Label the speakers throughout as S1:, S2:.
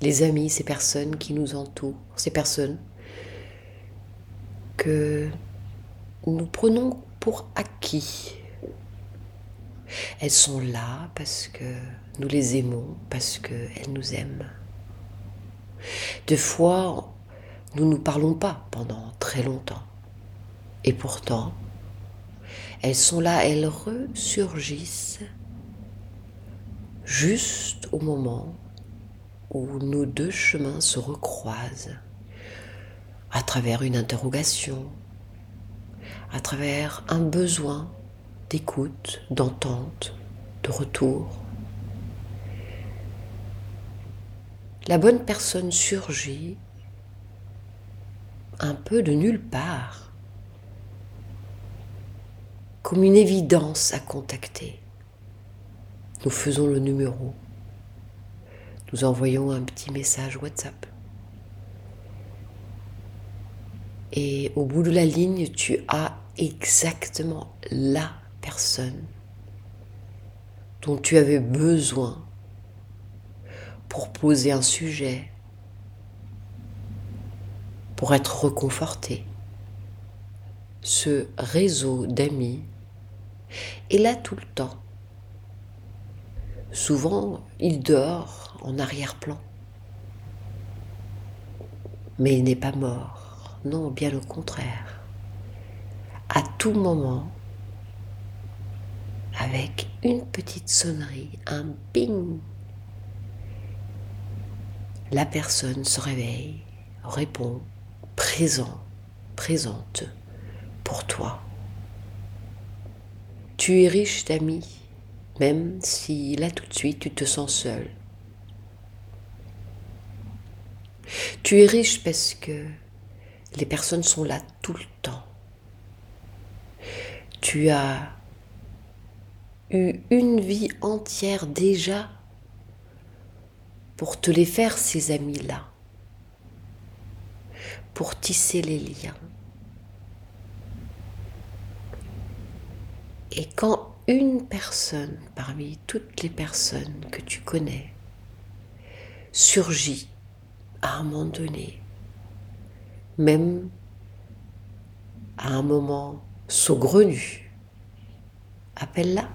S1: les amis, ces personnes qui nous entourent, ces personnes que nous prenons pour acquis. Elles sont là parce que nous les aimons, parce qu'elles nous aiment. Des fois, nous ne nous parlons pas pendant très longtemps. Et pourtant, elles sont là, elles ressurgissent juste au moment où nos deux chemins se recroisent, à travers une interrogation, à travers un besoin d'écoute, d'entente, de retour. La bonne personne surgit un peu de nulle part, comme une évidence à contacter. Nous faisons le numéro. Nous envoyons un petit message WhatsApp. Et au bout de la ligne, tu as exactement la personne dont tu avais besoin pour poser un sujet, pour être reconforté. Ce réseau d'amis est là tout le temps. Souvent, il dort en arrière-plan. Mais il n'est pas mort. Non, bien au contraire. À tout moment, avec une petite sonnerie, un ping, la personne se réveille, répond, présent, présente pour toi. Tu es riche d'amis même si là tout de suite tu te sens seul. Tu es riche parce que les personnes sont là tout le temps. Tu as eu une vie entière déjà pour te les faire, ces amis-là, pour tisser les liens. Et quand une personne parmi toutes les personnes que tu connais surgit à un moment donné, même à un moment saugrenu, appelle-la.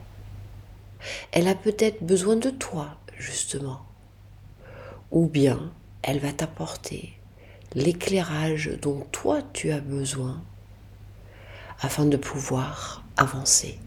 S1: Elle a peut-être besoin de toi, justement. Ou bien elle va t'apporter l'éclairage dont toi tu as besoin afin de pouvoir avancer.